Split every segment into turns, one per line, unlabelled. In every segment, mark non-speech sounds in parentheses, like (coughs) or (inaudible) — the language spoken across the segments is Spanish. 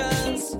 escuchas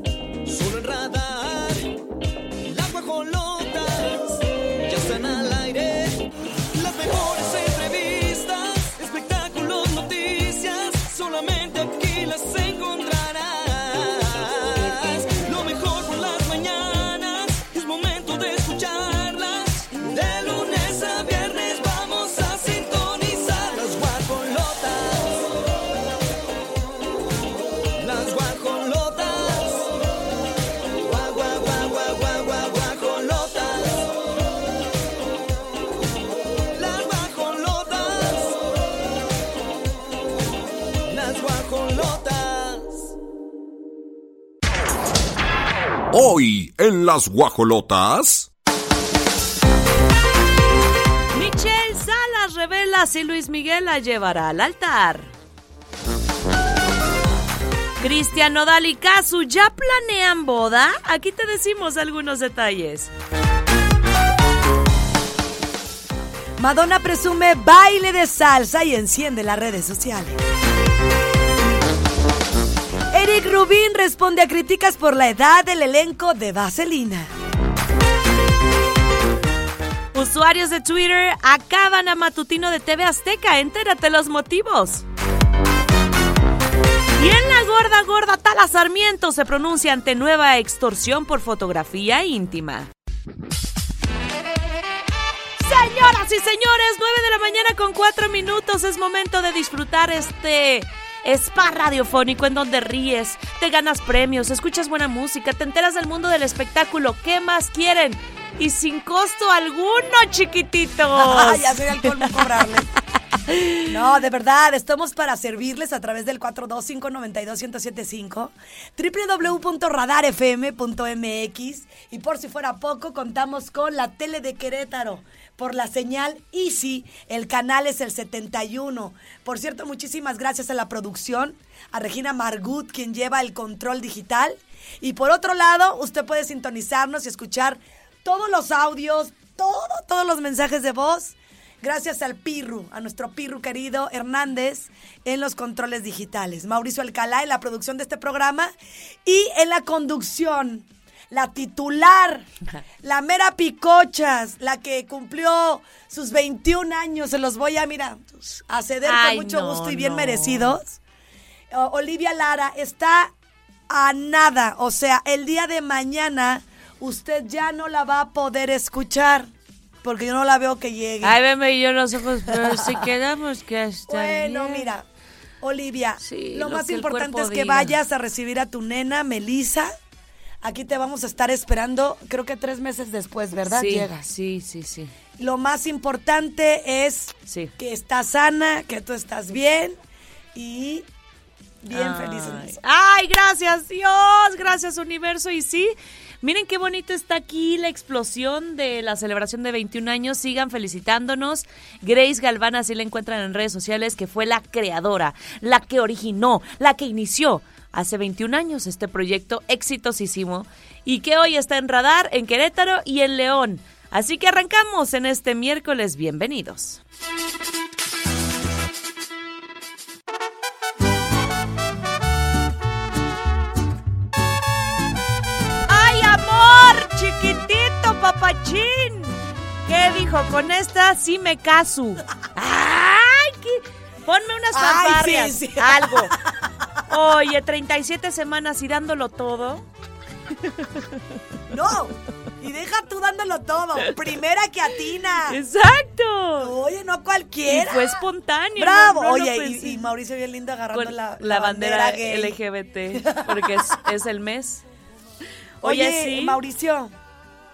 en las guajolotas.
Michelle Salas revela si Luis Miguel la llevará al altar. Cristian Nodal y Casu ya planean boda. Aquí te decimos algunos detalles.
Madonna presume baile de salsa y enciende las redes sociales. Eric Rubin responde a críticas por la edad del elenco de Vaselina.
Usuarios de Twitter acaban a matutino de TV Azteca. Entérate los motivos. Y en la gorda gorda Tala Sarmiento se pronuncia ante nueva extorsión por fotografía íntima. Señoras y señores, 9 de la mañana con 4 minutos. Es momento de disfrutar este spa radiofónico en donde ríes, te ganas premios, escuchas buena música, te enteras del mundo del espectáculo. ¿Qué más quieren? Y sin costo alguno, chiquititos. (laughs)
ya sería el colmo cobrarles. No, de verdad, estamos para servirles a través del 425-92-1075, www.radarfm.mx y por si fuera poco, contamos con la tele de Querétaro por la señal Easy, el canal es el 71. Por cierto, muchísimas gracias a la producción, a Regina Margut, quien lleva el control digital. Y por otro lado, usted puede sintonizarnos y escuchar todos los audios, todo, todos los mensajes de voz Gracias al Pirru, a nuestro Pirru querido Hernández en los controles digitales. Mauricio Alcalá en la producción de este programa y en la conducción. La titular, (laughs) la mera picochas, la que cumplió sus 21 años, se los voy a, mira, a ceder
Ay,
con mucho
no,
gusto y bien
no.
merecidos. Olivia Lara está a nada, o sea, el día de mañana usted ya no la va a poder escuchar porque yo no la veo que llegue.
Ay, veme yo los ojos, pero (laughs) si quedamos que hasta
Bueno,
bien.
mira, Olivia,
Sí,
lo,
lo
más importante es que
diga.
vayas a recibir a tu nena, Melisa. Aquí te vamos a estar esperando, creo que tres meses después, ¿verdad?
Sí,
Llegas.
sí, sí, sí.
Lo más importante es
Sí.
que estás sana, que tú estás bien y bien
Ay.
eso.
Ay, gracias Dios, gracias universo. Y sí, miren qué bonito está aquí la explosión de la celebración de 21 años. Sigan felicitándonos. Grace Galván, así la encuentran en redes sociales, que fue la creadora, la que originó, la que inició hace 21 años este proyecto exitosísimo y que hoy está en radar en Querétaro y en León. Así que arrancamos en este miércoles. Bienvenidos. ¡Ay, amor! Chiquitito, papachín. ¿Qué dijo? Con esta sí me caso. (laughs) ¡Ay! qué- Ponme unas fanfarrias.
sí, sí.
Algo. (laughs) Oye, 37 semanas y dándolo todo.
No, y deja tú dándolo todo. Primera que atina.
¡Exacto!
Oye, no
Y
cualquiera.
fue espontáneo.
Bravo.
no- no lo
Oye, y, y Mauricio bien lindo agarrando
Con
la,
la, bandera,
gay.
LGBT, (laughs) porque es, es el mes.
Oye,
Oye, sí.
Mauricio,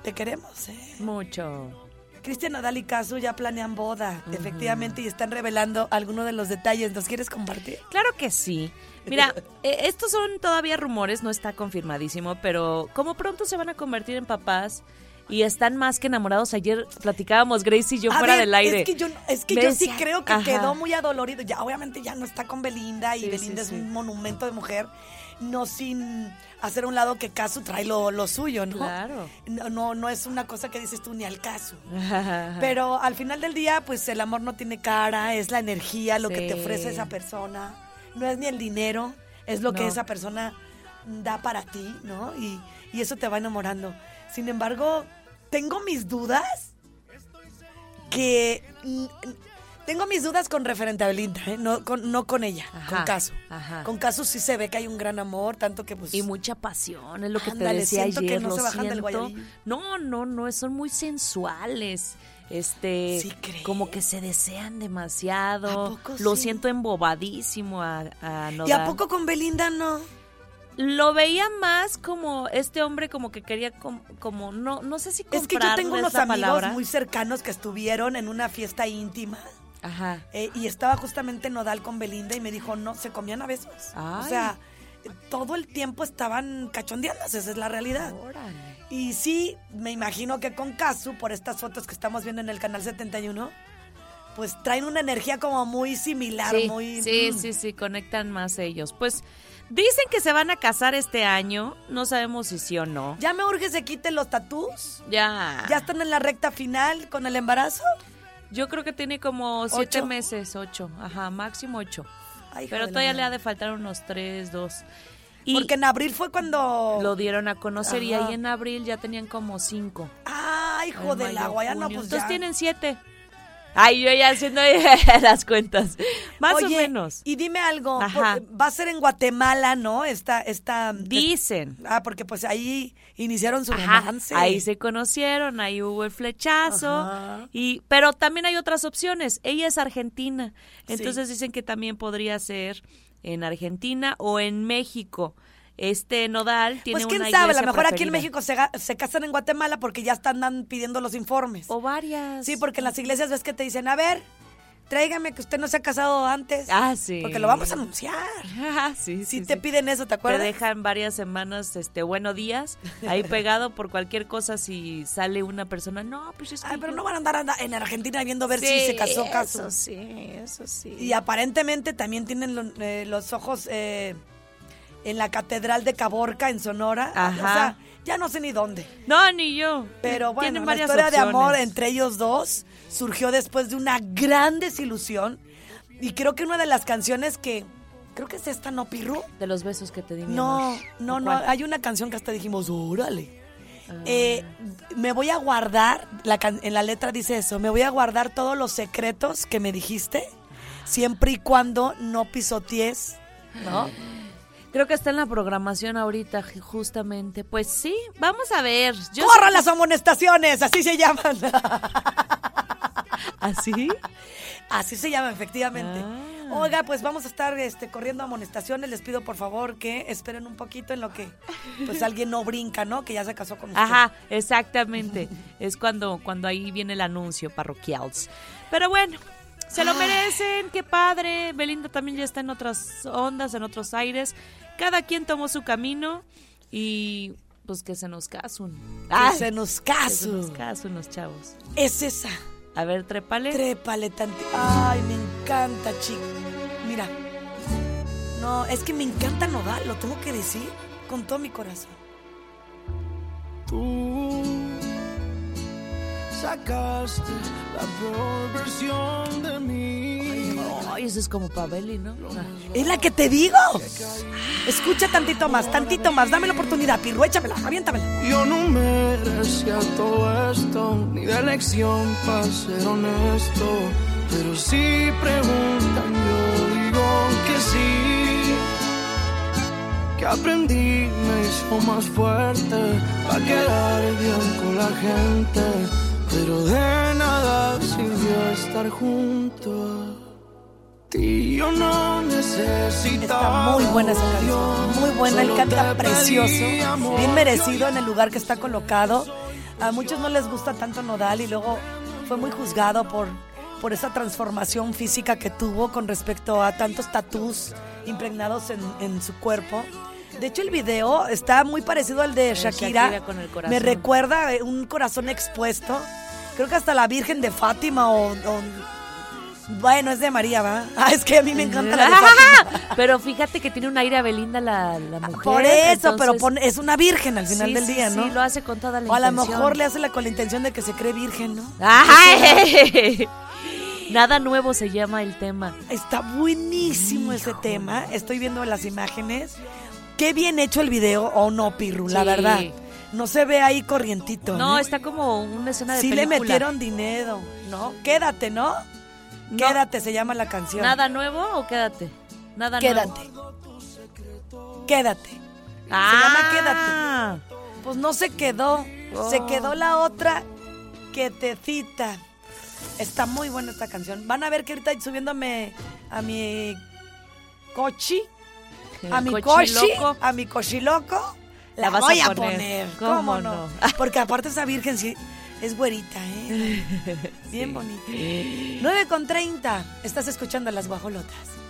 te queremos, ¿eh?
Mucho.
Cristian Nadal y Casu ya planean boda, efectivamente, y están revelando algunos de los detalles. ¿Nos quieres compartir?
Claro que sí. Mira, (laughs) eh, estos son todavía rumores, no está confirmadísimo, pero como pronto se van a convertir en papás y están más que enamorados. Ayer platicábamos Grace y yo
A
fuera
ver,
del aire.
Es que yo, es que
Me
yo sí creo que
Ajá.
quedó muy adolorido. Ya, obviamente ya no está con Belinda y
Sí,
Belinda
sí,
es
sí.
un monumento de mujer. No sin hacer a un lado que Casu trae lo, lo suyo, ¿no?
Claro.
No, no, no es una cosa que dices tú ni al caso. (laughs) Pero al final del día, pues el amor no tiene cara, es la energía, lo que te ofrece esa persona. No es ni el dinero, es lo que esa persona da para ti, ¿no? Y, y eso te va enamorando. Sin embargo, tengo mis dudas que... Tengo mis dudas con referente a Belinda, ¿eh? no, con, no con ella,
Ajá,
con Caso.
ajá.
Con Caso sí se ve que hay un gran amor, tanto que pues...
Y mucha pasión, es lo que
Ándale,
te decía
siento que
ayer,
no
lo
se bajan del.
No, no, no, son muy sensuales. Este,
¿Sí
como que se desean demasiado.
¿A poco
Lo
sí?
siento embobadísimo a, a
¿Y a poco con Belinda no?
Lo veía más como este hombre como que quería com- como, no no sé si
Es que yo tengo unos amigos
palabra.
muy cercanos que estuvieron en una fiesta íntima
Ajá.
eh, y estaba justamente Nodal con Belinda y me dijo, no, se comían a besos. O
Ay.
sea, eh, todo el tiempo estaban cachondeándose, esa es la realidad.
Órale.
Y sí, me imagino que con Casu, por estas fotos que estamos viendo en el canal 71, pues traen una energía como muy similar,
Sí,
muy...
sí,
mm.
sí, sí, conectan más ellos. Pues dicen que se van a casar este año, no sabemos si sí o no.
Ya me urge se quiten los tatús.
Ya.
Ya están en la recta final con el embarazo.
Yo creo que tiene como siete
¿Ocho?
meses, ocho, ajá, máximo ocho.
Ay,
Pero todavía le ha de faltar unos tres, dos. Y
Porque en abril fue cuando...
lo dieron a conocer y ahí en abril ya tenían como cinco.
Ay, hijo de la guayana, pues
Entonces
ya.
tienen siete. Ay, yo ya haciendo (laughs) las cuentas. Más
Oye,
o menos.
Y dime algo,
Ajá.
por- va a ser en Guatemala, ¿no? Esta, esta.
Dicen.
Ah, porque pues ahí iniciaron su
Ajá,
romance.
ahí se conocieron, ahí hubo el flechazo.
Ajá.
Y, pero también hay otras opciones. Ella es argentina.
Sí.
Entonces dicen que también podría ser en Argentina o en México. Este Nodal tiene
Pues quién
una
sabe, a lo mejor aquí en. México se, se casan en Guatemala porque ya están dan- pidiendo los informes.
O varias.
Sí, porque en las iglesias ves que te dicen, a ver, tráigame que usted no se ha casado antes.
Ah, sí.
Porque lo vamos a anunciar. (laughs)
Ah, sí,
Si
sí,
te
sí.
piden eso, ¿te
Te
acuerdas?
dejan varias semanas, este, buenos días, ahí (laughs) pegado por cualquier cosa si sale una persona. No, pues es que
Ay, pero no van a andar anda- en Argentina viendo ver si
Sí,
se casó caso.
Eso sí, eso sí.
Y aparentemente también tienen eh, los ojos eh, en la Catedral de Caborca, en Sonora.
Ajá.
O sea, ya no sé ni dónde.
No, ni yo.
Pero bueno, la historia de amor entre ellos dos surgió después de una gran desilusión. Y creo que una de las canciones que... Creo que es esta, ¿no, Pirru?
De los besos que te di, mi
No,
amor.
no,
¿O
no. Hay una canción que hasta dijimos, órale.
Ah.
Eh, me voy a guardar, la can- en la letra dice eso, me voy a guardar todos los secretos que me dijiste, siempre y cuando no pisotees, ¿no?
Creo que está en la programación ahorita, ju- justamente. Pues sí, vamos a ver. Yo
¡Corran las amonestaciones! Así se llaman. (laughs)
¿Así?
Así se llaman, efectivamente.
Ah.
Oiga, pues vamos a estar este, corriendo amonestaciones. Les pido por favor que esperen un poquito en lo que pues alguien no brinca, ¿no? Que ya se casó con usted.
Ajá, exactamente. es cuando, cuando ahí viene el anuncio parroquial. Pero bueno, se lo merecen, qué padre. Belinda también ya está en otras ondas, en otros aires. Cada quien tomó su camino y pues que se nos casen.
Que se nos
Que se nos casen los chavos.
Es esa.
A ver, trépale.
Trépale tanto. Ay, me encanta, chico. Mira. No, es que me encanta Nodal, lo tengo que decir con todo mi corazón.
Tú sacaste la peor versión de mí.
Ay, eso es como para Beli, ¿no? Ah.
Es la que te digo. Escucha tantito más, tantito más. Dame la oportunidad, Pirru, échamela, aviéntamela.
Yo no merecía todo esto, ni de lección para ser honesto. Pero si preguntan, yo digo que sí. Que aprendí me hizo más fuerte para quedar bien con la gente. Pero de nada sirvió estar junto a ti. Yo no necesitaba.
Está muy buena esa canción, muy buena, él canta precioso, bien merecido en el lugar que está colocado. A muchos no les gusta tanto Nodal y luego fue muy juzgado por, por esa transformación física que tuvo con respecto a tantos tatús impregnados en, en su cuerpo. De hecho, el video está muy parecido al de Shakira.
Shakira con el corazón.
Me recuerda eh, un corazón expuesto. Creo que hasta la Virgen de Fátima o... o- bueno, es de María, ¿va? (laughs) Ah, es que a mí me encanta la de (laughs) Fátima.
Pero fíjate que tiene un aire a Belinda la, la mujer.
Por eso, pero pone- es una virgen al final
Sí,
del
sí,
día,
sí,
¿no?
lo hace con toda la
o a lo
intención.
mejor le hace la, con la intención de que se cree virgen, ¿no?
¡Ay! Nada nuevo se llama el tema.
Está buenísimo ese tema. Estoy viendo las imágenes. qué bien hecho el video o no, Pirru, la
Sí.
verdad. No se ve ahí corrientito.
No,
¿eh?
está como una escena de
Sí le
película.
metieron dinero, ¿no? Quédate, ¿no?
No.
Quédate, se llama la canción.
¿Nada nuevo o quédate? Nada
Quédate.
nuevo.
Quédate.
Ah,
llama Pues no se quedó. Se
Oh.
quedó la otra que te cita. Está muy buena esta canción. Van a ver que ahorita subiéndome a mi cochi, a mi cochi, a mi cochiloco, la,
La vas
voy
a
a
poner. ¿Cómo
¿Cómo,
no?
no? Porque aparte esa virgen sí es güerita, ¿eh? (laughs) Bien bonita. 9 con 30. Estás escuchando las guajolotas.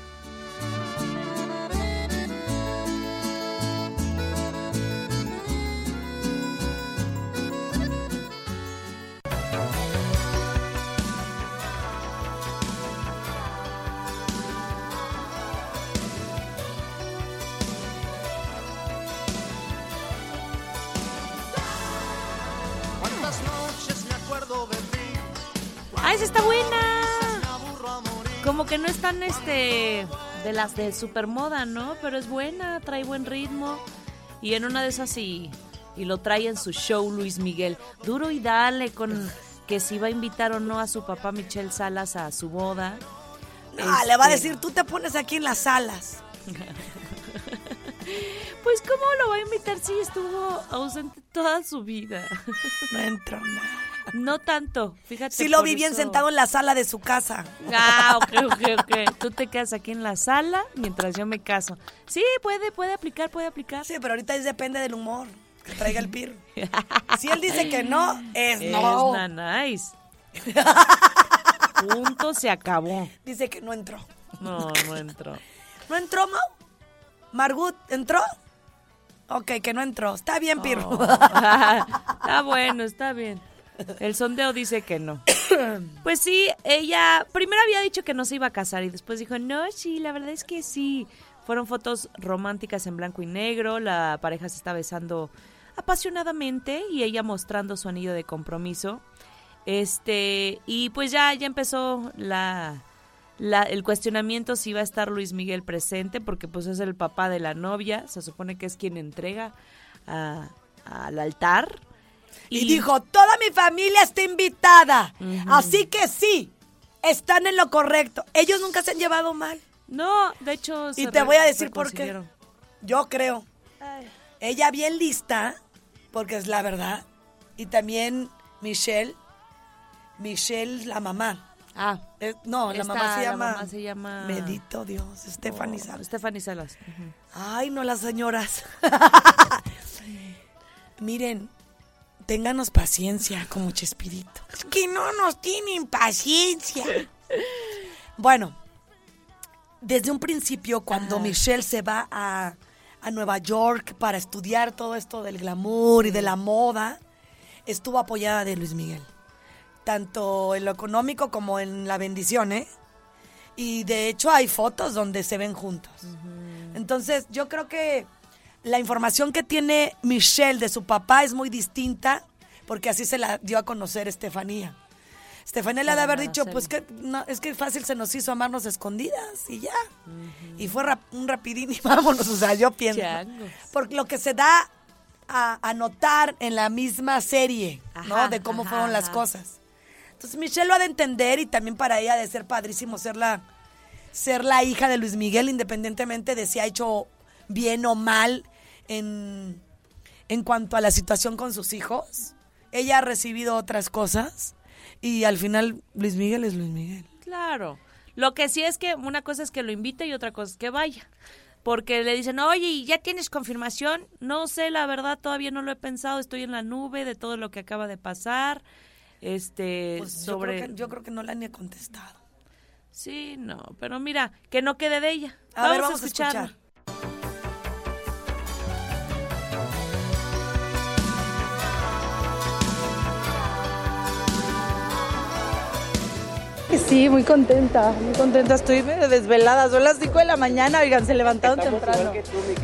Está buena! Como que no es tan este de las de supermoda, ¿no? Pero es buena, trae buen ritmo. Y en una de esas y, y lo trae en su show Luis Miguel. Duro y dale con que si va a invitar o no a su papá Michelle Salas a su boda.
Ah, le va a
Este,
decir, tú te pones aquí en las alas. (laughs)
Pues ¿cómo lo va a invitar si estuvo ausente toda su vida?
No entro nada.
No tanto, fíjate.
Sí lo vi bien sentado en la sala de su casa.
Ah, ok, (laughs) ok, ok. Tú te quedas aquí en la sala mientras yo me caso. Sí, puede, puede aplicar, puede aplicar.
Sí, pero ahorita es depende del humor que traiga el pirro. (laughs) Si él dice que no, es
Es
no.
nice. (laughs) Punto, se acabó.
Dice que no entró.
No, no entró.
¿No entró, Mau? ¿Margut entró? Ok, que no entró. Está bien, pirro.
Oh. está bueno, está bien. El sondeo dice que no. (coughs) Pues sí, ella primero había dicho que no se iba a casar y después dijo, no, sí, la verdad es que sí. Fueron fotos románticas en blanco y negro, la pareja se está besando apasionadamente y ella mostrando su anillo de compromiso. Este, y pues ya, ya empezó la, la- el cuestionamiento si va a estar Luis Miguel presente, porque pues es el papá de la novia, se supone que es quien entrega a- al altar.
Y dijo, toda mi familia está invitada. Así que sí, están en lo correcto. Ellos nunca se han llevado mal.
No, de hecho...
Y te voy a decir por qué. Yo creo. Ella bien lista, porque es la verdad. Y también Michelle. Michelle, la mamá.
Ah,
Eh, no, la
Esta,
mamá se
la
llama.
mamá se llama-
Bendito Dios, Stephanie
oh,
Salas.
Stephanie Salas.
Ay, no las señoras. (laughs) Miren, ténganos paciencia como Chespirito. Es que no nos tienen paciencia. bueno, desde un principio, cuando Michelle se va a, a Nueva York para estudiar todo esto del glamour y de la moda, estuvo apoyada de Luis Miguel. Tanto en lo económico como en la bendición, ¿eh? Y de hecho hay fotos donde se ven juntos. Entonces, yo creo que la información que tiene Michelle de su papá es muy distinta, porque así se la dio a conocer Estefanía. Estefanía le ha de haber dicho, pues que no, es que fácil se nos hizo amarnos escondidas y ya. Y fue rap- un rapidín y (laughs) vámonos, o sea, yo pienso.
Changos.
Porque lo que se da a, a notar en la misma serie, ¿no? De cómo
ajá,
fueron las cosas. Entonces Michelle lo ha de entender y también para ella de ser padrísimo ser la, ser la hija de Luis Miguel, independientemente de si ha hecho bien o mal en, en cuanto a la situación con sus hijos. Ella ha recibido otras cosas y al final Luis Miguel es Luis Miguel.
Claro. Lo que sí es que una cosa es que lo invite y otra cosa es que vaya. Porque le dicen, oye, ¿y ¿ya tienes confirmación? No sé, la verdad, todavía no lo he pensado. Estoy en la nube de todo lo que acaba de pasar. Este,
Pues
sobre...
yo, creo que, yo creo que no la han ni contestado.
Sí, no, pero mira, que no quede de ella.
A ver, vamos a
escucharla.
escuchar.
Sí, muy contenta, muy contenta. Estoy medio desvelada, son las 5 de la mañana, oigan, se levantaron temprano.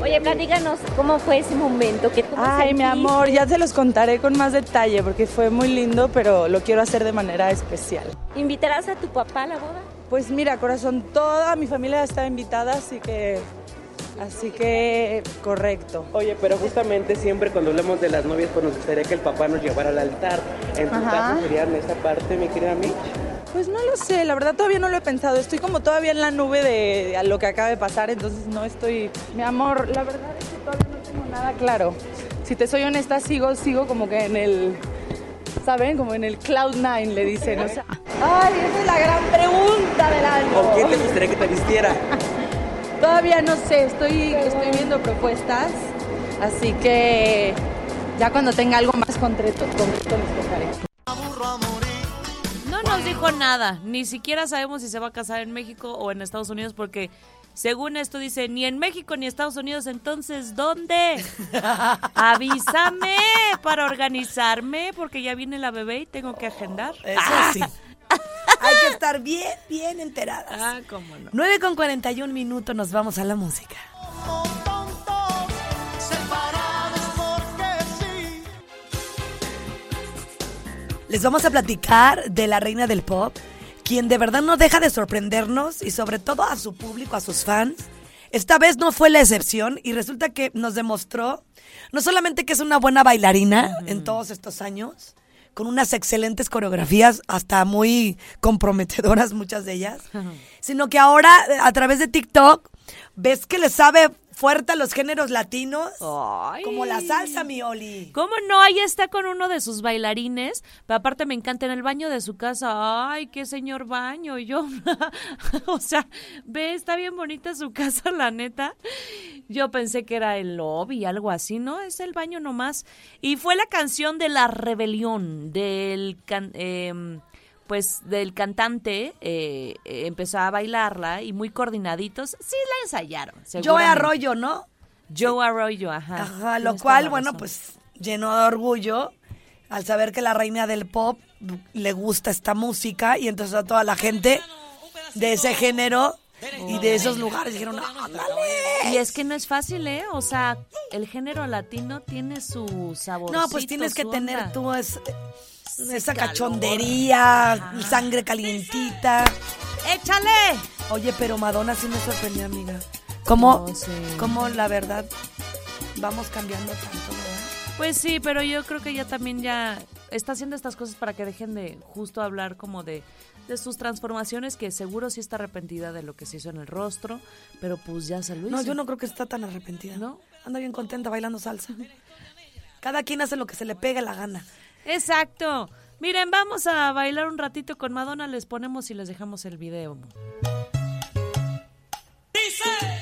Oye, platícanos cómo fue ese momento. ¿Qué,
Ay, mi amor, ya se los contaré con más detalle porque fue muy lindo, pero lo quiero hacer de manera especial.
¿Invitarás a tu papá a la boda?
Pues mira, corazón, toda mi familia está invitada, así que Así que, correcto.
Oye, pero justamente siempre cuando hablamos de las novias, pues nos gustaría que el papá nos llevara al altar. En tu
Ajá.
caso sería en esa parte, mi querida Mitch.
Pues no lo sé, la verdad todavía no lo he pensado. Estoy como todavía en la nube de a lo que acaba de pasar, entonces no estoy. Mi amor, la verdad es que todavía no tengo nada claro. Si te soy honesta, sigo, sigo como que en el. ¿Saben? Como en el Cloud Nine le dicen. O sea, ay, esa es la gran pregunta del año.
¿Con quién te gustaría que te vistiera? (laughs)
Todavía no sé, estoy, estoy viendo propuestas, así que ya cuando tenga algo más concreto, concreto les tocaré.
No nos dijo nada, ni siquiera sabemos si se va a casar en México o en Estados Unidos porque según esto dice ni en México ni Estados Unidos, entonces ¿dónde? (laughs) Avísame para organizarme porque ya viene la bebé y tengo que agendar.
Eso sí. (laughs) Hay que estar bien, bien enteradas.
Ah, cómo no.
9 con 41 minutos, nos vamos a la música. Les vamos a platicar de la reina del pop, quien de verdad no deja de sorprendernos y sobre todo a su público, a sus fans. Esta vez no fue la excepción y resulta que nos demostró no solamente que es una buena bailarina en todos estos años, con unas excelentes coreografías, hasta muy comprometedoras muchas de ellas, sino que ahora a través de TikTok ves que le sabe fuerte a los géneros latinos,
Ay.
como la salsa, mi Oli.
¿Cómo no? Ahí está con uno de sus bailarines. Pero aparte me encanta en el baño de su casa. Ay, qué señor baño. Y yo, (laughs) o sea, ve, está bien bonita su casa, la neta. Yo pensé que era el lobby, algo así, ¿no? Es el baño nomás. Y fue la canción de La Rebelión, del... can- em, pues del cantante eh, eh, empezó a bailarla y muy coordinaditos. Sí la ensayaron.
Joe. Arroyo, ¿no?
Joe Arroyo, ajá.
Ajá, lo cual, bueno, pues llenó de orgullo al saber que la reina del pop le gusta esta música y entonces a toda la gente de ese género y de esos lugares dijeron, ándale.
Y es que no es fácil, ¿eh? O sea, el género latino tiene su sabor.
No, pues tienes que tener tú es- esa cachondería, sangre calientita.
¡Échale!
Oye, pero Madonna sí me sorprendió, amiga. ¿Cómo,
sí.
cómo la verdad vamos cambiando tanto, verdad?
Pues sí, pero yo creo que ella también ya está haciendo estas cosas para que dejen de justo hablar como de, de sus transformaciones, que seguro sí está arrepentida de lo que se hizo en el rostro, pero pues ya se lo hizo.
No, yo no creo que está tan arrepentida.
¿No?
Anda bien contenta bailando salsa. Cada quien hace lo que se le pega la gana.
Exacto. Miren, vamos a bailar un ratito con Madonna, les ponemos y les dejamos el video.
En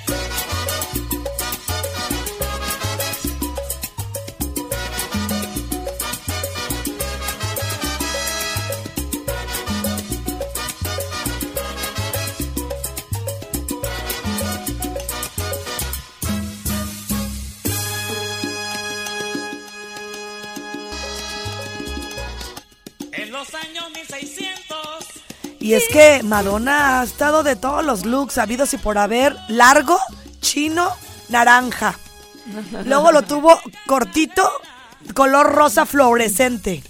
los años 1600.
Y es que Madonna ha estado de todos los looks habidos y por haber, largo, chino, naranja. Luego lo tuvo cortito, color rosa fluorescente.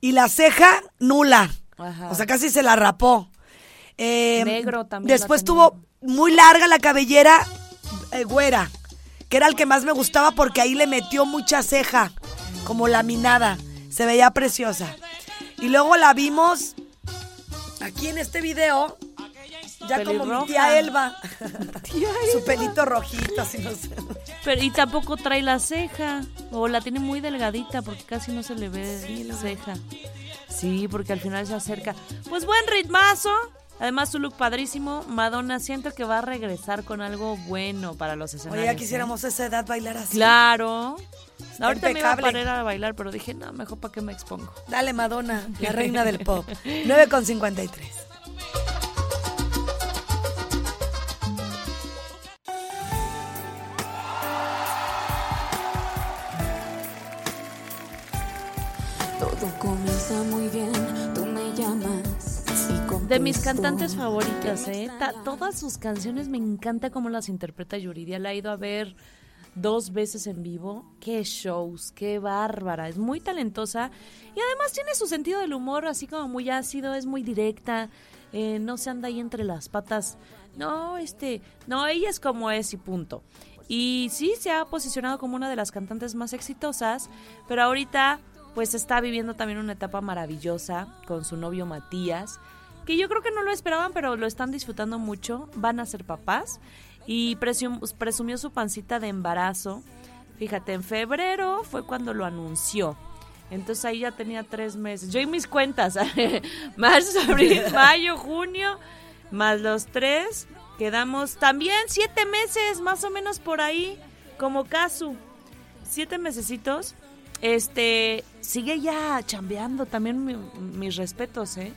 Y la ceja nula.
Ajá.
O sea, casi se la rapó. Eh,
Negro también
Después tuvo muy larga la cabellera eh, güera, que era el que más me gustaba porque ahí le metió mucha ceja, como laminada. Se veía preciosa. Y luego la vimos aquí en este video, ya como mi
Pelirroja. (laughs)
tía Elba. Su pelito rojito, así no sé.
Pero, y tampoco trae la ceja. O la tiene muy delgadita porque casi no se le ve la ceja. Sí, porque al final se acerca. Pues buen ritmazo. Además, su look padrísimo. Madonna, siento que va a regresar con algo bueno para los escenarios.
Oye, ya
¿eh?
quisiéramos esa edad bailar así.
Claro. Ahorita me iba a
impecable.
parar a bailar, pero dije, no, mejor para qué me expongo.
Dale, Madonna, la (laughs) reina del pop. 9 con 53.
Todo comienza muy bien, tú me llamas. y
De mis cantantes favoritas, ¿eh? Ta- todas sus canciones me encanta cómo las interpreta Yuridia. La he ido a ver dos veces en vivo. Qué shows, qué bárbara. Es muy talentosa y además tiene su sentido del humor así como muy ácido, es muy directa. eh, no se anda ahí entre las patas no, este, no, ella es como es y punto. Y sí, se ha posicionado como una de las cantantes más exitosas, pero ahorita pues está viviendo también una etapa maravillosa con su novio Matías, que yo creo que no lo esperaban, pero lo están disfrutando mucho, van a ser papás y presum- presumió su pancita de embarazo. Fíjate, en febrero fue cuando lo anunció. Entonces ahí ya tenía tres meses. Yo y mis cuentas, (laughs) marzo, abril, (laughs) mayo, junio, más los tres, quedamos también siete meses, más o menos por ahí, como Casu. Siete mesecitos. Este, sigue ya chambeando, también mi- mis respetos, ¿eh?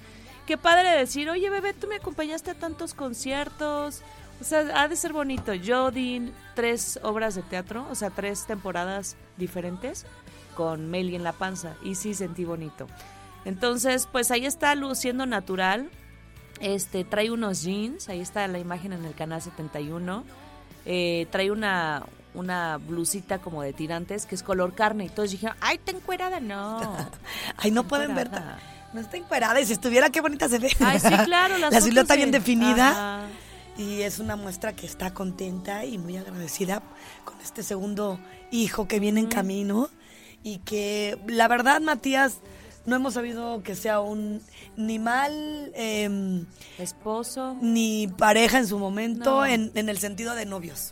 Qué padre decir, oye bebé, tú me acompañaste a tantos conciertos. O sea, ha de ser bonito. Yo di tres obras de teatro, o sea, tres temporadas diferentes con Meli en la panza y sí sentí bonito. Entonces, pues ahí está luciendo natural. Este, trae unos jeans, ahí está la imagen en el canal 71. Eh, trae una, una blusita como de tirantes que es color carne. Y todos dijeron, ay, te encuerada. No. (laughs)
Ay, no pueden ver.
Encuerada.
No está encuerada y si estuviera, qué bonita se ve.
Ay, sí, claro. (laughs) Las
La silueta bien
de-
definida.
Ajá.
Y es una muestra que está contenta y muy agradecida con este segundo hijo que viene en camino. Y que la verdad, Matías, no hemos sabido que sea un ni mal em,
Esposo.
ni pareja en su momento
No.
en, en el sentido de novios.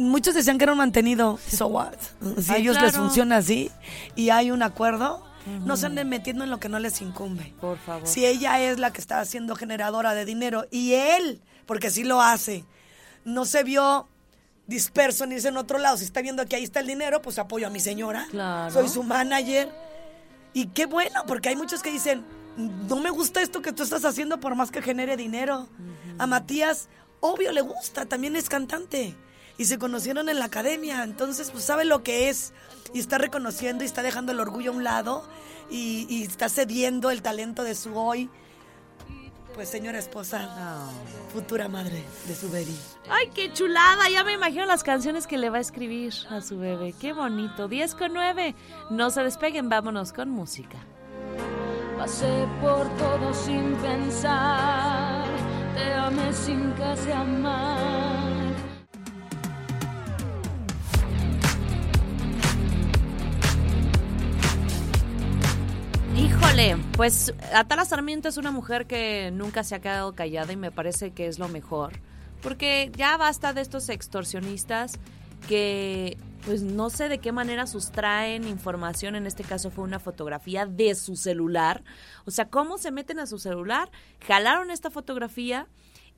Muchos decían que era un mantenido. So (laughs) what? Si a ellos les funciona así y hay un acuerdo, no se anden metiendo en lo que no les incumbe.
Por favor.
Si ella es la que está siendo generadora de dinero y él, porque sí lo hace, no se vio disperso ni en otro lado. Si está viendo que ahí está el dinero, pues apoyo a mi señora.
Claro.
Soy su manager. Y qué bueno, porque hay muchos que dicen, no me gusta esto que tú estás haciendo por más que genere dinero. A Matías, obvio le gusta, también es cantante. Y se conocieron en la academia, entonces pues sabe lo que es. Y está reconociendo y está dejando el orgullo a un lado. Y, y está cediendo el talento de su hoy. Pues señora esposa, futura madre de su baby.
Ay, qué chulada. Ya me imagino las canciones que le va a escribir a su bebé. Qué bonito. 10 con 9. No se despeguen, vámonos con música.
Pasé por todo sin pensar, te amé sin casi amar.
Híjole, pues Atala Sarmiento es una mujer que nunca se ha quedado callada y me parece que es lo mejor. Porque ya basta de estos extorsionistas que pues no sé de qué manera sustraen información, en este caso fue una fotografía de su celular. O sea, ¿cómo se meten a su celular? Jalaron esta fotografía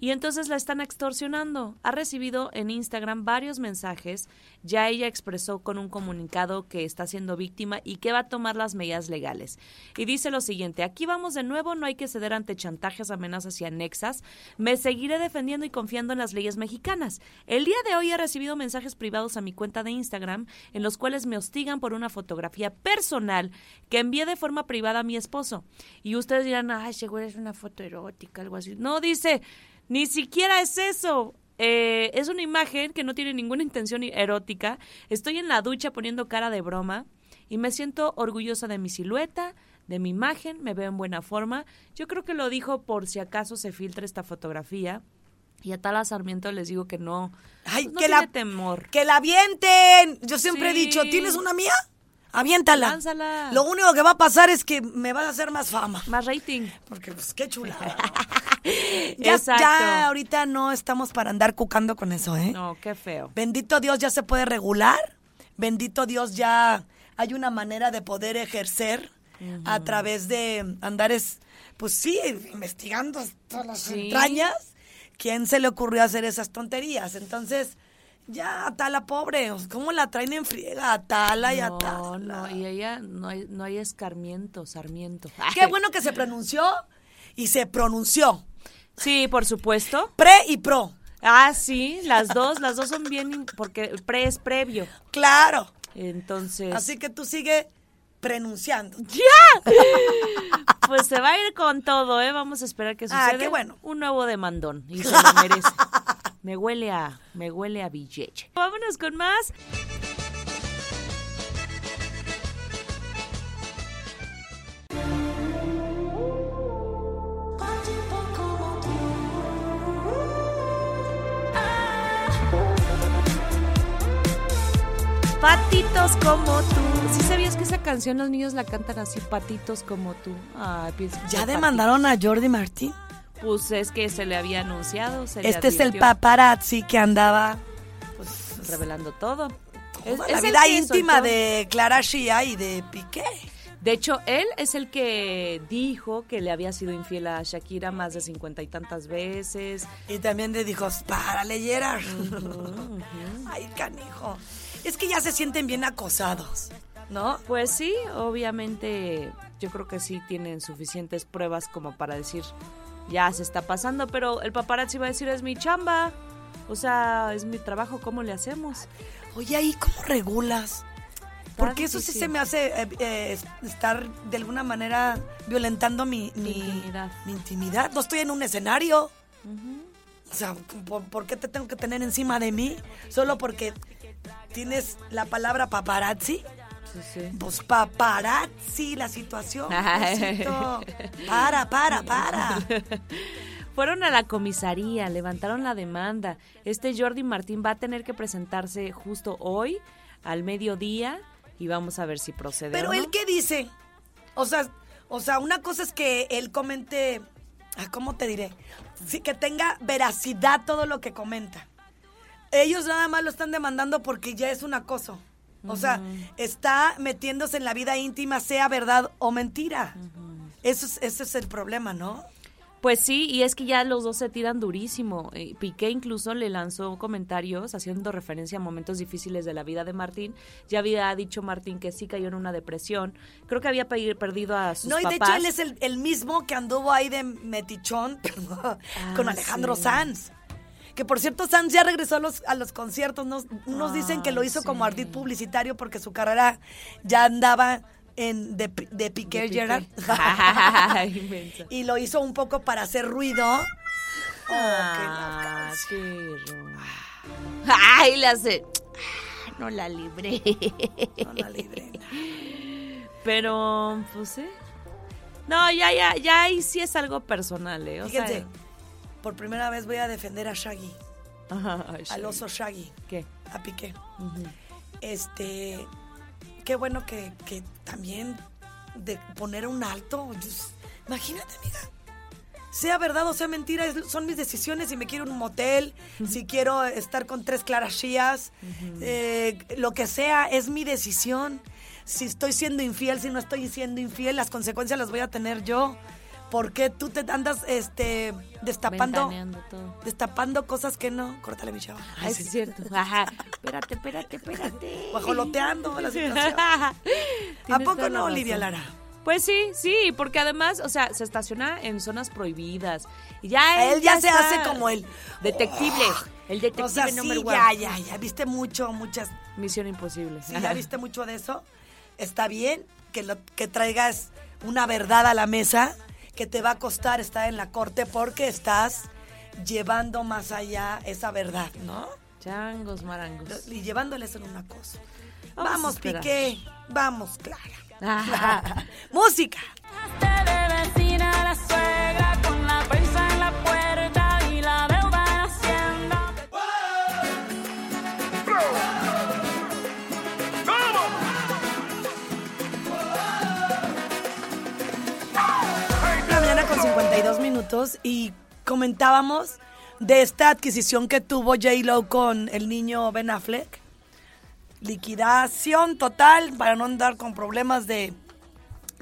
y entonces la están extorsionando. Ha recibido en Instagram varios mensajes. Ya ella expresó con un comunicado que está siendo víctima y que va a tomar las medidas legales. Y dice lo siguiente, aquí vamos de nuevo, no hay que ceder ante chantajes, amenazas y anexas. Me seguiré defendiendo y confiando en las leyes mexicanas. El día de hoy he recibido mensajes privados a mi cuenta de Instagram en los cuales me hostigan por una fotografía personal que envié de forma privada a mi esposo. Y ustedes dirán, ay, seguro es una foto erótica, algo así. No, dice, ni siquiera es eso. Eh, es una imagen que no tiene ninguna intención erótica. Estoy en la ducha poniendo cara de broma y me siento orgullosa de mi silueta, de mi imagen, me veo en buena forma. Yo creo que lo dijo por si acaso se filtra esta fotografía. Y a Tala Sarmiento les digo que no,
Ay,
pues no
que
tiene
la-
temor.
¡Que la avienten! Yo siempre he dicho, ¿tienes una mía? Aviéntala.
Lánzala.
Lo único que va a pasar es que me vas a hacer más fama.
Más rating.
Porque, pues, qué chulada. (laughs) (laughs) ya,
Exacto.
ya ahorita no estamos para andar cucando con eso, ¿eh?
No, qué feo.
Bendito Dios ya se puede regular. Bendito Dios ya hay una manera de poder ejercer a través de andares, pues sí, investigando hasta las
Sí.
entrañas. ¿Quién se le ocurrió hacer esas tonterías? Entonces, ya Atala pobre, ¿cómo la traen en friega? Atala y
No,
Atala.
no, y ella no hay, no hay escarmiento, Sarmiento.
Qué (laughs) bueno que se pronunció y se pronunció.
Sí, por supuesto.
Pre y pro.
Ah, sí, las dos, las dos son bien, porque el pre es previo.
Claro.
Entonces,
Así que tú sigue pronunciando. (laughs)
¡Ya! pues se va a ir con todo, ¿eh? Vamos a esperar que
Ah,
suceda.
qué bueno.
Un nuevo demandón. Y se lo merece. me huele a, me huele a billete. Vámonos con más. Patitos como tú. ¿Sí sabías que esa canción los niños la cantan así, patitos como tú? Ay, pienso que
¿Ya demandaron a Jordi Martín?
Pues es que se le había anunciado. Se le
Este es el paparazzi que andaba
Revelando todo. Es-
la
es
vida íntima
soltó.
de Clara Shia y de Piqué.
De hecho, él es el que dijo que le había sido infiel a Shakira más de cincuenta y tantas veces.
Y también le dijo, párale, Gerard. Ay, canijo. Es que ya se sienten bien acosados, ¿no?
Pues sí, obviamente yo creo que sí tienen suficientes pruebas como para decir, ya se está pasando, pero el paparazzi va a decir, es mi chamba, o sea, es mi trabajo, ¿cómo le hacemos?
Oye, ahí cómo regulas? Porque eso sí se me hace eh, eh, estar de alguna manera violentando mi, mi,
intimidad.
mi intimidad. No estoy en un escenario. O sea, ¿por, por qué te tengo que tener encima de mí? Solo porque tienes la palabra paparazzi.
Sí, sí.
Pues paparazzi la situación. Para, para, para. (laughs)
Fueron a la comisaría, levantaron la demanda. Este Jordi Martín va a tener que presentarse justo hoy, al mediodía, y vamos a ver si procede.
Pero
o no.
él qué dice? O sea, o sea, una cosa es que él comente, ah, ¿cómo te diré? Sí, que tenga veracidad todo lo que comenta. Ellos nada más lo están demandando porque ya es un acoso. O sea, está metiéndose en la vida íntima, sea verdad o mentira. Eso es, ese es el problema, ¿no?
Pues sí, y es que ya los dos se tiran durísimo. Piqué incluso le lanzó comentarios haciendo referencia a momentos difíciles de la vida de Martín. Ya había dicho Martín que sí cayó en una depresión. Creo que había pe- perdido a sus
no, y de hecho
papás.
él es el, el mismo que anduvo ahí de metichón (laughs) con Alejandro
Ah, sí.
Sanz. Que por cierto, Sanz ya regresó a los, a los conciertos. Nos, unos dicen que lo hizo como ardid publicitario porque su carrera ya andaba en de, de Piqué. Gerard. (laughs) Y lo hizo un poco para hacer ruido. Oh, qué
Ah, perro. Ay, la sé. No la libré.
No la libré.
Pero, pues sí. No, ya, ya, ya ahí sí es algo personal, ¿eh? O sea-
Fíjense, por primera vez voy a defender a Shaggy,
Ajá, ay,
al
Shaggy.
oso Shaggy,
¿Qué?
a Piqué. Este, qué bueno que, que también de poner un alto. yo s- imagínate, amiga. Sea verdad o sea mentira, son mis decisiones. Si me quiero un motel, si quiero estar con tres claras chías, eh, lo que sea, es mi decisión. Si estoy siendo infiel, si no estoy siendo infiel, las consecuencias las voy a tener yo. ¿Por qué tú te andas este, destapando,
todo.
destapando cosas que no? Córtale, mi chava.
Ay, sí es cierto. Ajá. Espérate, espérate, espérate.
Guajoloteando la (laughs) situación. ¿A poco no. Olivia Lara?
Pues sí, sí, porque además, o sea, se estaciona en zonas prohibidas. Y ya
Él ya se hace como el-
detective, el detective
O sea, sí,
one.
ya, ya, ya viste mucho, muchas,
Misión imposible.
sí, ya viste mucho de eso. Está bien que, lo, que traigas una verdad a la mesa que te va a costar estar en la corte porque estás llevando más allá esa verdad, ¿no?
Changos, marangos.
Y llevándoles en una cosa.
Vamos
Vamos. Piqué. Vamos, Clara. (laughs) Música. 52 minutos y comentábamos de esta adquisición que tuvo J-Lo con el niño Ben Affleck. Liquidación total para no andar con problemas de,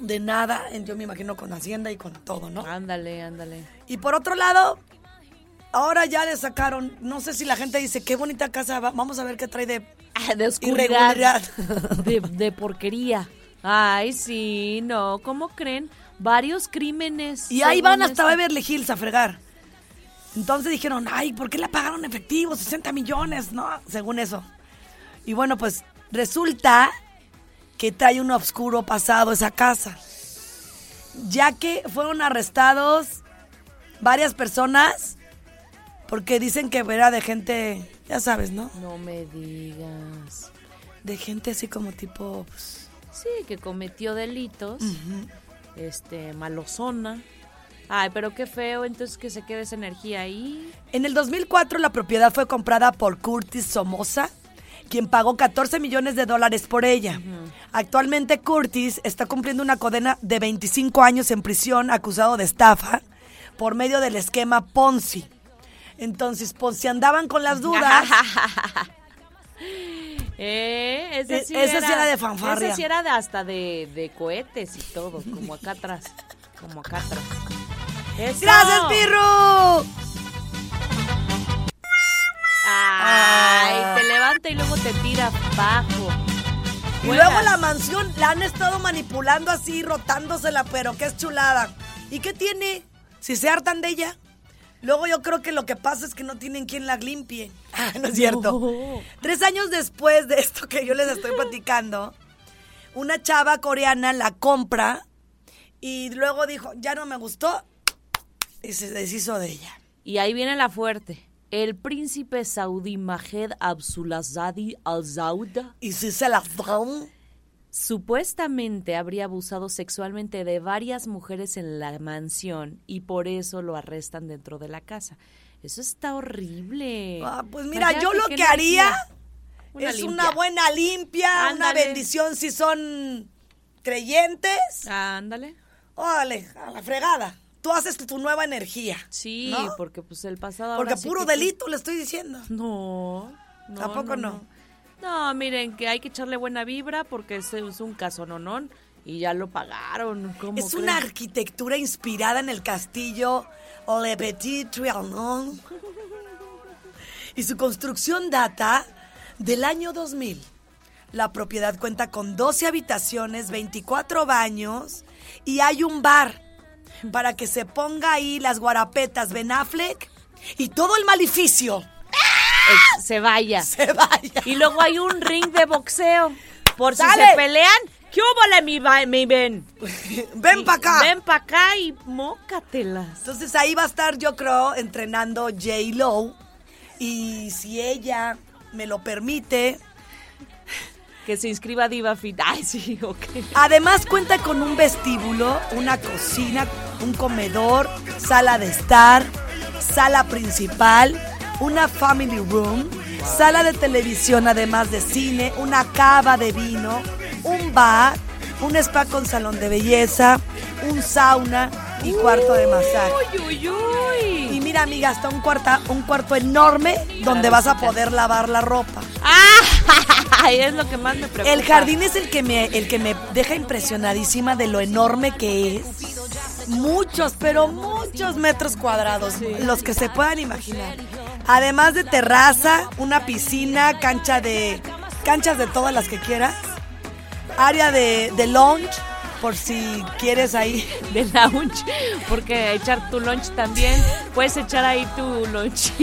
de nada, yo me imagino con Hacienda y con todo, ¿no?
Ándale, ándale.
Y por otro lado, ahora ya le sacaron, no sé si la gente dice, qué bonita casa, va- vamos a ver qué trae de (laughs)
Ah, De oscuridad.
irregularidad. (laughs)
De, de porquería. Ay, sí, no, ¿cómo creen? Varios crímenes.
Y ahí van hasta
esto.
Beverly Hills a fregar. Entonces dijeron, ay, ¿por qué la pagaron en efectivo? 60 millones, ¿no? Según eso. Y bueno, pues resulta que trae un oscuro pasado esa casa. Ya que fueron arrestados varias personas porque dicen que era de gente, ya sabes, ¿no?
No me digas.
De gente así como tipo, pues,
Sí, que cometió delitos. Este, malosona. Ay, pero qué feo, entonces que se quede esa energía ahí.
En el 2004 la propiedad fue comprada por Curtis Somoza quien pagó 14 millones de dólares por ella. Actualmente Curtis está cumpliendo una condena de 25 años en prisión acusado de estafa por medio del esquema Ponzi. Entonces, si andaban con las dudas, (laughs)
Eh, ese
E-
sí,
ese
era,
sí era de fanfarria.
Ese sí era de hasta de, de cohetes y todo, como acá atrás. Como acá atrás. ¡Eso!
¡gracias, Pirru!
Ay, te levanta y luego te tira abajo.
Y
Buenas.
luego la mansión la han estado manipulando así, rotándosela, pero qué es chulada. ¿Y qué tiene? Si se hartan de ella. Luego yo creo que lo que pasa es que no tienen quien la limpie. (laughs) Ah, no es cierto.
No.
Tres años después de esto que yo les estoy platicando, una chava coreana la compra y luego dijo, ya no me gustó y se deshizo de ella.
Y ahí viene la fuerte. El príncipe saudí Majed Abdulazadi Al Saud
Y si se la dan,
supuestamente habría abusado sexualmente de varias mujeres en la mansión y por eso lo arrestan dentro de la casa. Eso está horrible.
Ah, pues mira, yo lo que haría.
Una
es
limpia.
una buena limpia, una bendición si son creyentes.
Ándale.
Órale, a la fregada. Tú haces tu nueva energía.
Sí,
¿no?
porque pues el pasado
Porque
ahora sí
puro
que-
delito le estoy diciendo.
No, no.
¿A poco no?
No, miren, que hay que echarle buena vibra porque ese es un caso nonón y ya lo pagaron. ¿cómo
Es una arquitectura inspirada en el castillo Le Petit Trianon. Y su construcción data del año 2000. La propiedad cuenta con 12 habitaciones, 24 baños y hay un bar para que se ponga ahí las guarapetas Ben Affleck y todo el maleficio
se vaya.
se vaya.
Y luego hay un ring de boxeo. Por si se pelean, ¿qué hubo, mi, mi Ben?
Ven (laughs) para acá.
Ven para acá y mócatelas.
Entonces ahí va a estar, yo creo, entrenando J. Lo. Y si ella me lo permite.
Que se inscriba Diva Fit. Ay, sí, ok.
Además cuenta con un vestíbulo, una cocina, un comedor, sala de estar, sala principal, una family room, sala de televisión además de cine, una cava de vino, un bar, un spa con salón de belleza, un sauna y cuarto de masaje.
Uy, uy, uy.
Y mira, amiga, hasta un, cuarta, un cuarto enorme donde vas a poder lavar la ropa.
Ay, (laughs) es lo que más me preocupa.
El jardín es el que me, el que me deja impresionadísima de lo enorme que es. Muchos, pero muchos metros cuadrados, los que se puedan imaginar. Además de terraza, una piscina, cancha de canchas de todas las que quieras, área de, de lounge, por si quieres ahí. (laughs)
de lounge, porque echar tu lunch también, puedes echar ahí tu lunch. (laughs)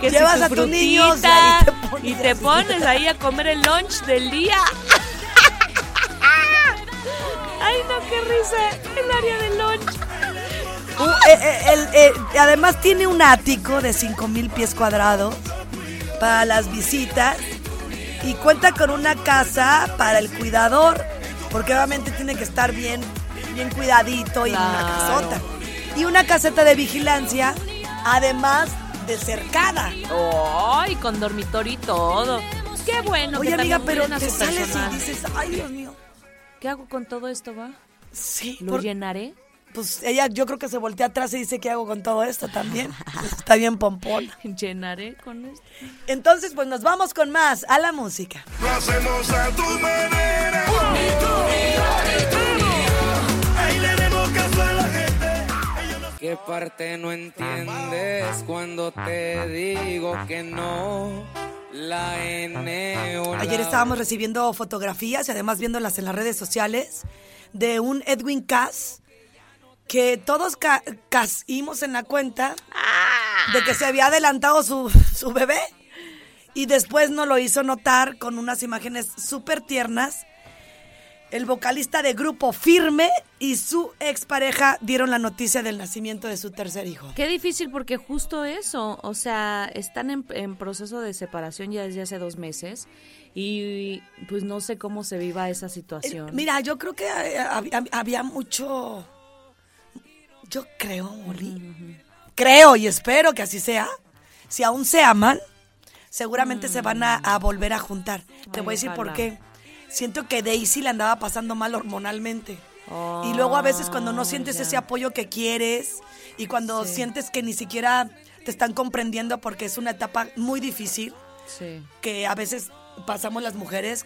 Que si
Llevas
tu
a tus
frutita,
niños y te pones
y te pones ahí a comer el lunch del día. (laughs) Ay, no, qué risa, el área del lunch.
Uh, eh, eh, eh, además tiene un ático de 5 mil pies cuadrados para las visitas y cuenta con una casa para el cuidador, porque obviamente tiene que estar bien, bien cuidadito y una casota. Y una caseta de vigilancia, además de cercada.
Ay, con dormitorio y todo. Qué bueno.
Oye
que
amiga, pero te sales
personal.
y dices, ay Dios mío.
¿Qué hago con todo esto, va?
Sí,
¿Lo
por-
llenaré?
Pues ella yo creo que se voltea atrás y dice, ¿qué hago con todo esto también? Está bien pompona.
¿Llenaré con esto?
Entonces, pues nos vamos con más a la música.
Lo hacemos a tu manera. Bailaremos caso a la gente.
¿Qué parte no entiendes cuando te digo que no? La N o
Ayer
la
estábamos recibiendo fotografías y además viéndolas en las redes sociales de un Edwin Cass que todos ca caímos en la cuenta de que se había adelantado su, (laughs) su bebé y después nos lo hizo notar con unas imágenes súper tiernas. El vocalista de grupo Firme y su expareja dieron la noticia del nacimiento de su tercer hijo.
Qué difícil porque justo eso, o sea, están en, en proceso de separación ya desde hace dos meses y pues no sé cómo se viva esa situación.
Mira, yo creo que eh, había, había mucho. Yo creo, Molly. Creo y espero que así sea. Si aún se aman, seguramente se van a, a volver a juntar. Te
Ay,
voy a decir por qué. Siento que Daisy le andaba pasando mal hormonalmente. Y luego a veces cuando no sientes ese apoyo que quieres y cuando
Sí.
sientes que ni siquiera te están comprendiendo porque es una etapa muy difícil
Sí.
que a veces pasamos las mujeres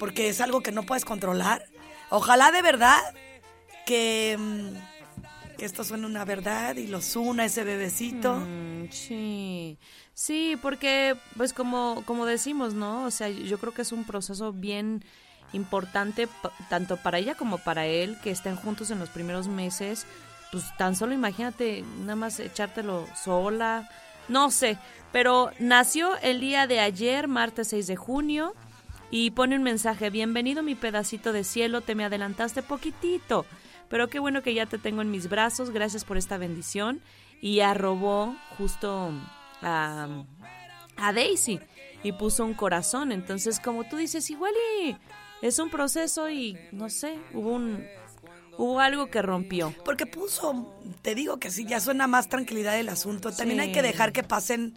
porque es algo que no puedes controlar. Ojalá de verdad que, mm, esto suene una verdad y los una ese bebecito.
Mm, sí, sí, porque pues como, como decimos, ¿no? O sea, yo creo que es un proceso bien importante tanto para ella como para él que estén juntos en los primeros meses. Pues tan solo imagínate nada más echártelo sola, no sé, pero nació el día de ayer, martes 6 de junio, y pone un mensaje, bienvenido mi pedacito de cielo, te me adelantaste poquitito, pero qué bueno que ya te tengo en mis brazos, gracias por esta bendición. Y arrobó justo a, a Daisy y puso un corazón, entonces como tú dices, igual y es un proceso y no sé, hubo un... Hubo algo que rompió.
Porque puso, te digo que sí, ya suena más tranquilidad el asunto. También hay que dejar que pasen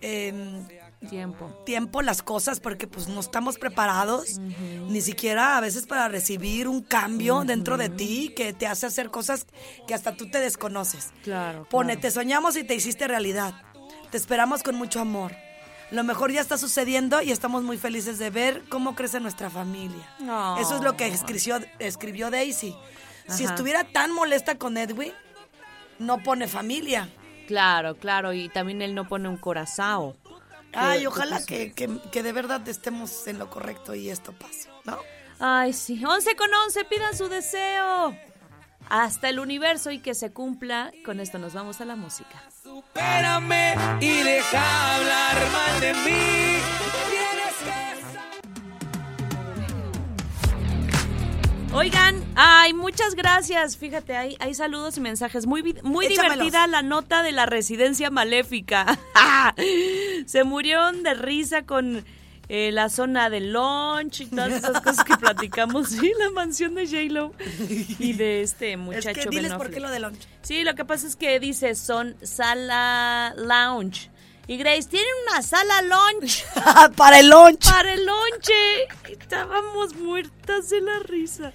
eh,
Tiempo.
tiempo las cosas porque pues no estamos preparados ni siquiera a veces para recibir un cambio dentro de ti que te hace hacer cosas que hasta tú te desconoces.
Claro.
Pone,
claro.
te soñamos y te hiciste realidad. Te esperamos con mucho amor. Lo mejor ya está sucediendo y estamos muy felices de ver cómo crece nuestra familia. Eso es lo que escribió, escribió Daisy. Si
Ajá.
estuviera tan molesta con Edwin, no pone familia.
Claro, claro, y también él no pone un corazao.
Ay,
Que-
ojalá que, que- que de verdad estemos en lo correcto y esto pase, ¿no?
Ay, sí. 11 con 11, pidan su deseo. Hasta el universo y que se cumpla. Con esto nos vamos a la música.
Espérame y deja hablar mal de mí. Tienes que
Oigan, ay, muchas gracias. Fíjate, hay, hay saludos y mensajes. Muy, muy
Échamelos.
divertida la nota de la residencia maléfica. (laughs) Se murieron de risa con eh, la zona de lunch y todas esas cosas que (laughs) platicamos. Sí, la mansión de J-Lo y de este muchacho.
es que diles por qué lo de lunch.
Sí, lo que pasa es que dice son sala lounge. Y Grace, tienen una sala lunch (laughs)
Para el lunch.
para el lonche. Estábamos muertas de la risa.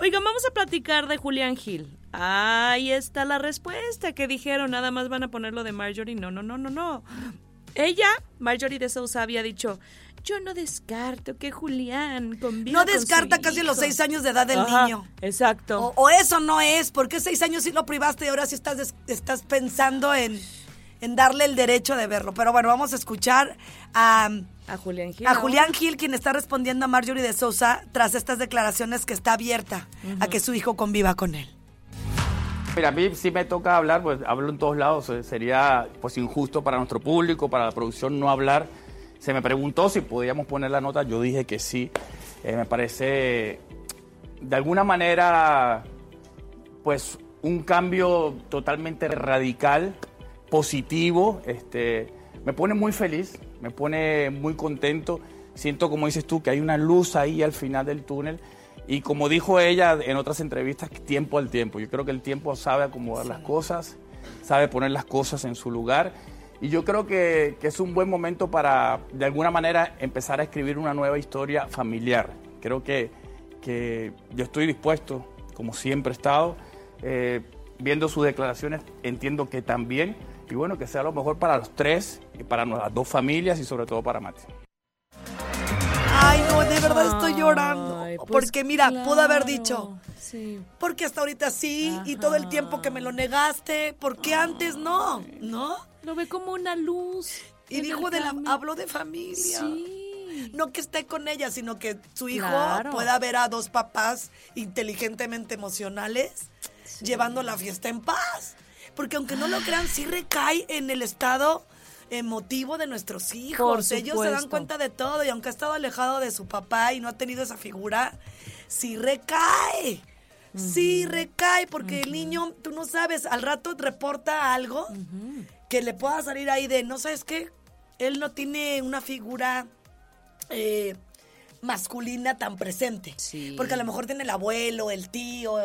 Oigan, vamos a platicar de Julián Gil. Ahí está la respuesta que dijeron. Nada más van a ponerlo de Marjorie. No, no, no, no, no. Ella, Marjorie de Sousa, había dicho: Yo no descarto que Julián conviva
No
con su
descarta casi los
hijo".
seis años de edad del
Ajá,
niño.
Exacto.
O, o eso no es, porque seis años sí lo privaste y ahora sí estás, estás pensando en, en darle el derecho de verlo. Pero bueno, vamos a escuchar a,
a Julián Gil.
a
¿no?
Julián Gil, quien está respondiendo a Marjorie de Sousa tras estas declaraciones que está abierta a que su hijo conviva con él.
Mira, a mí sí me toca hablar, pues hablo en todos lados. eh, Sería pues injusto para nuestro público, para la producción no hablar. Se me preguntó si podíamos poner la nota, yo dije que sí. Eh, me parece de alguna manera pues un cambio totalmente radical, positivo. Este, me pone muy feliz, me pone muy contento. Siento, como dices tú, que hay una luz ahí al final del túnel. Y como dijo ella en otras entrevistas, tiempo al tiempo. Yo creo que el tiempo sabe acomodar las cosas, sabe poner las cosas en su lugar. Y yo creo que, que es un buen momento para, de alguna manera, empezar a escribir una nueva historia familiar. Creo que, que yo estoy dispuesto, como siempre he estado, eh, viendo sus declaraciones, entiendo que también, y bueno, que sea lo mejor para los tres, y para las dos familias y sobre todo para Mati.
Ay, no, de verdad estoy llorando.
Ay, pues
porque mira, pudo haber dicho,
Sí.
porque hasta ahorita sí, y todo el tiempo que me lo negaste, porque antes no, ¿no?
Lo ve como una luz.
Y dijo de la, habló de familia.
Sí.
No que esté con ella, sino que su hijo
Claro.
pueda ver a dos papás inteligentemente emocionales llevando la fiesta en paz. Porque aunque no lo crean, sí recae en el estado emotivo de nuestros hijos. Ellos se dan cuenta de todo y aunque ha estado alejado de su papá y no ha tenido esa figura, sí recae. Sí recae porque el niño, tú no sabes, al rato reporta algo que le pueda salir ahí de, no sabes qué, él no tiene una figura eh, masculina tan presente.
Sí.
Porque a lo mejor tiene el abuelo, el tío,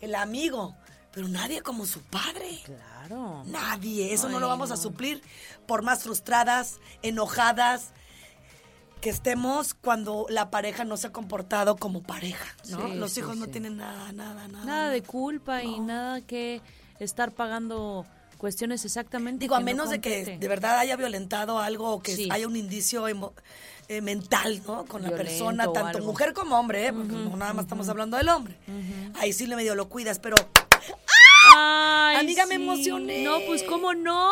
el amigo. Pero nadie como su padre.
Claro.
Nadie. Eso no lo vamos a suplir por más frustradas, enojadas que estemos cuando la pareja no se ha comportado como pareja, ¿no?
Sí,
Los
sí,
hijos no tienen nada, nada, nada.
Nada de culpa y nada que estar pagando cuestiones exactamente.
Digo, a
no
menos de que de verdad haya violentado algo o que haya un indicio emo- eh, mental, ¿no? Con la persona, tanto mujer como hombre, ¿eh? Porque no nada más estamos hablando del hombre. Ahí sí le medio lo cuidas, pero
Ay,
Amiga, me emocioné.
No, pues cómo no.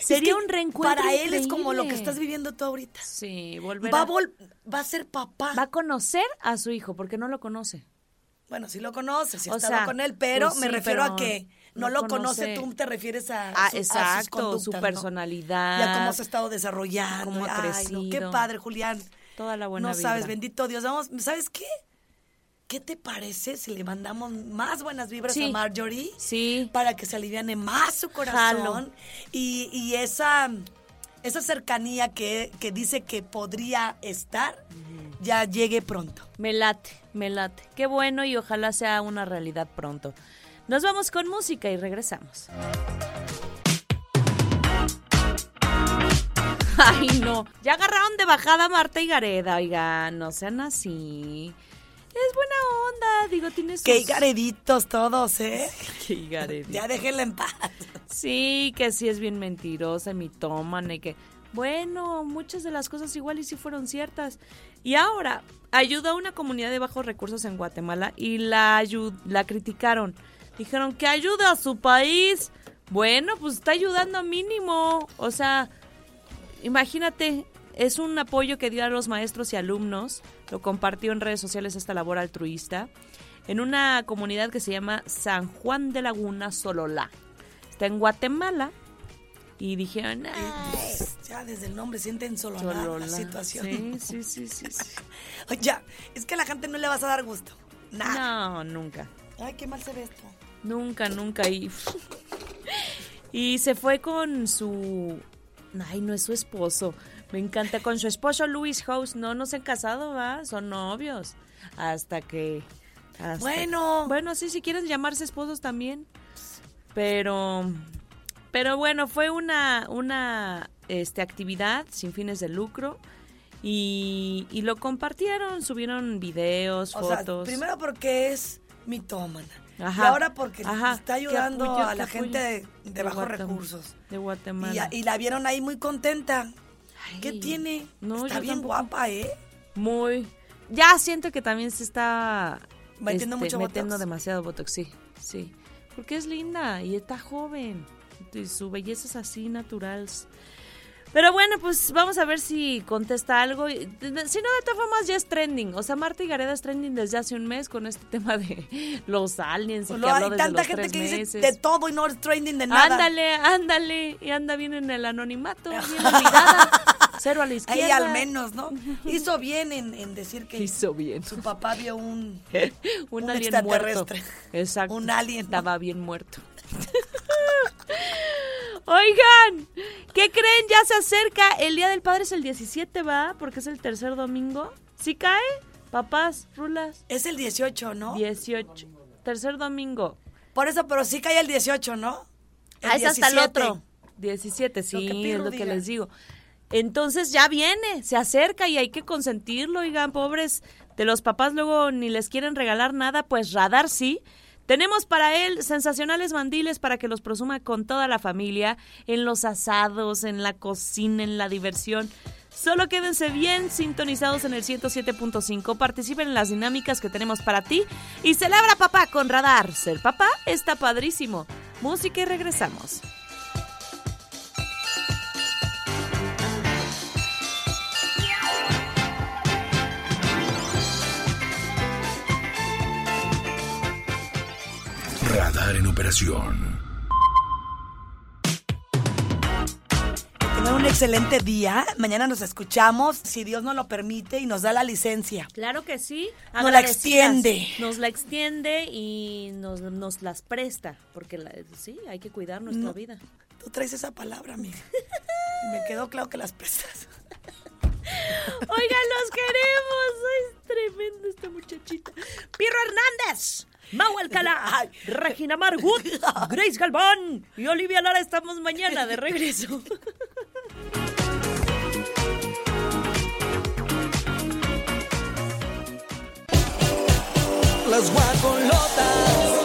Es
Sería
que
un reencuentro.
Para él es como lo que estás viviendo tú ahorita.
Sí, volver
Va a,
a-
vol- va a ser papá.
va a conocer a su hijo porque no lo conoce.
Bueno, sí lo conoces, sí
O sea,
con él, pero
pues
me refiero a que no
no
lo conoce,
conoce-
tú te refieres a,
Ah,
su- a sus
exacto,
conductas,
su
¿no?
personalidad.
Y a cómo se ha estado desarrollando.
Cómo ha
Ay, no, qué
crecido.
padre, Julián.
Toda la buena
no sabes, bendito Dios. Vamos, ¿sabes qué? ¿Qué te parece si le mandamos más buenas vibras
Sí.
a Marjorie?
Sí.
Para que se aliviane más su corazón. Y, y esa, esa cercanía que, que dice que podría estar, ya llegue pronto.
Me late, me late. Qué bueno y ojalá sea una realidad pronto. Nos vamos con música y regresamos. Ay, no. Ya agarraron de bajada a Marta y Gareda, oigan, no sean así. Es buena onda, digo, tiene sus...
Qué higareditos todos, ¿eh? (laughs)
Qué higaredito.
Ya déjenla en paz.
Sí, que sí es bien mentirosa, y mitómana y que... Bueno, muchas de las cosas igual y sí fueron ciertas. Y ahora, ayuda a una comunidad de bajos recursos en Guatemala y la, la criticaron. Dijeron que ayuda a su país. Bueno, pues está ayudando mínimo. O sea, imagínate, es un apoyo que dio a los maestros y alumnos. Lo compartió en redes sociales esta labor altruista. En una comunidad que se llama San Juan de Laguna, Sololá. Está en Guatemala. Y dijeron, "Ah,
Pues, ya desde el nombre sienten solo la
Sololá".
situación.
Sí, sí, sí, sí. (laughs)
ya, es que a la gente no le vas a dar gusto.
No, nunca.
Ay, qué mal se ve esto.
Nunca, nunca. Y, (laughs) y se fue con su... Ay, no es su esposo. Me encanta. Con su esposo Luis House. No, no se han casado, ¿va? Son novios. Hasta que... hasta-
Bueno.
Bueno, sí, si quieren llamarse esposos también. Pero... Pero bueno, fue una, una este, actividad sin fines de lucro. Y, y lo compartieron, subieron videos,
O
fotos.
sea, primero porque es mitómana.
Ajá.
Y ahora porque
Ajá.
está ayudando
apoyo,
a la gente de, de
De
bajos recursos.
De
Y,
Guatemala.
y la vieron ahí muy contenta. ¿Qué tiene?
no,
está bien
tampoco.
guapa, ¿eh?
Muy. Ya siento que también se está
Metiendo mucho
metiendo
botox.
demasiado botox, sí, sí. Porque es linda y está joven. Y su belleza es así natural. Pero bueno, pues vamos a ver si contesta algo. Si no, de todas formas ya es trending. O sea, Marta y Gareda es trending desde hace un mes con este (laughs) tema de los aliens y
Pues
que
lo-
habló
hay
desde
tanta
los
gente
tres
que dice
meses.
de todo y no es trending de nada.
Ándale, ándale. Y anda bien en el anonimato, (laughs) bien olvidada. Cero a la izquierda.
Ahí al menos, ¿no? Hizo bien en, en decir que
Hizo bien.
su papá vio un, (laughs)
un,
un
alien muerto.
extraterrestre.
Exacto.
Un alien.
Estaba bien muerto. Oigan, ¿qué creen? Ya se acerca. El Día del Padre es el 17, ¿va? Porque es el tercer domingo. ¿Sí cae? Papás, rulas.
Es el 18, ¿no?
18. Tercer domingo.
Por eso, pero sí cae el 18, ¿no? El
ah, es hasta el
17.
otro. 17, sí, es lo que les digo. Entonces ya viene, se acerca y hay que consentirlo, oigan, pobres de los papás luego ni les quieren regalar nada, pues Radar sí. Tenemos para él sensacionales mandiles para que los presuma con toda la familia, en los asados, en la cocina, en la diversión. Solo quédense bien sintonizados en el 107.5, participen en las dinámicas que tenemos para ti y celebra papá con Radar. Ser papá está padrísimo. Música y regresamos.
En operación.
Tengan un excelente día. Mañana nos escuchamos, si Dios nos lo permite y nos da la licencia.
Claro que sí.
Nos la extiende.
Nos la extiende y nos, nos las presta, porque la- sí, hay que cuidar nuestra
No.
vida.
Tú traes esa palabra, amiga. Y Me quedó claro que las prestas. (laughs)
Oigan, los queremos. Es tremendo esta muchachita. Pirro Hernández. Mau Alcalá, Regina Margut, Grace Galván y Olivia Lara estamos mañana de regreso.
Las guacolotas.